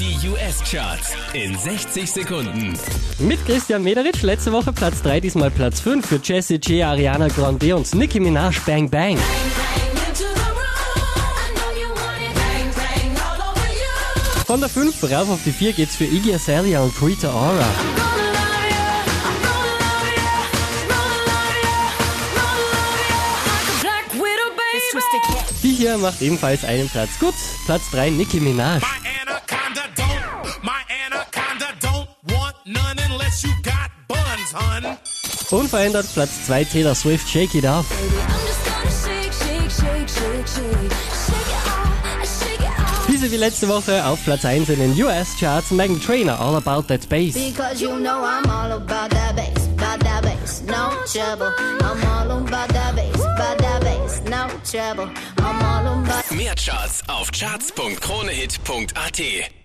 Die US-Charts in 60 Sekunden. Mit Christian Mederitsch letzte Woche Platz 3, diesmal Platz 5 für Jessie J, Ariana Grande und Nicki Minaj Bang Bang. Von der 5 rauf auf die 4 geht's für Iggy Azalea und Rita Ora. Die hier macht ebenfalls einen Platz gut. Platz 3 Nicki Minaj. Unverändert Platz 2 Taylor Swift Shake It Off. Diese wie letzte Woche auf Platz 1 in den US-Charts Megan Trainer All About That Bass. Because you know I'm all about that bass, about that bass, no trouble. I'm all about that bass, about that bass, no trouble. I'm all about Mehr Charts auf charts.kronehit.at.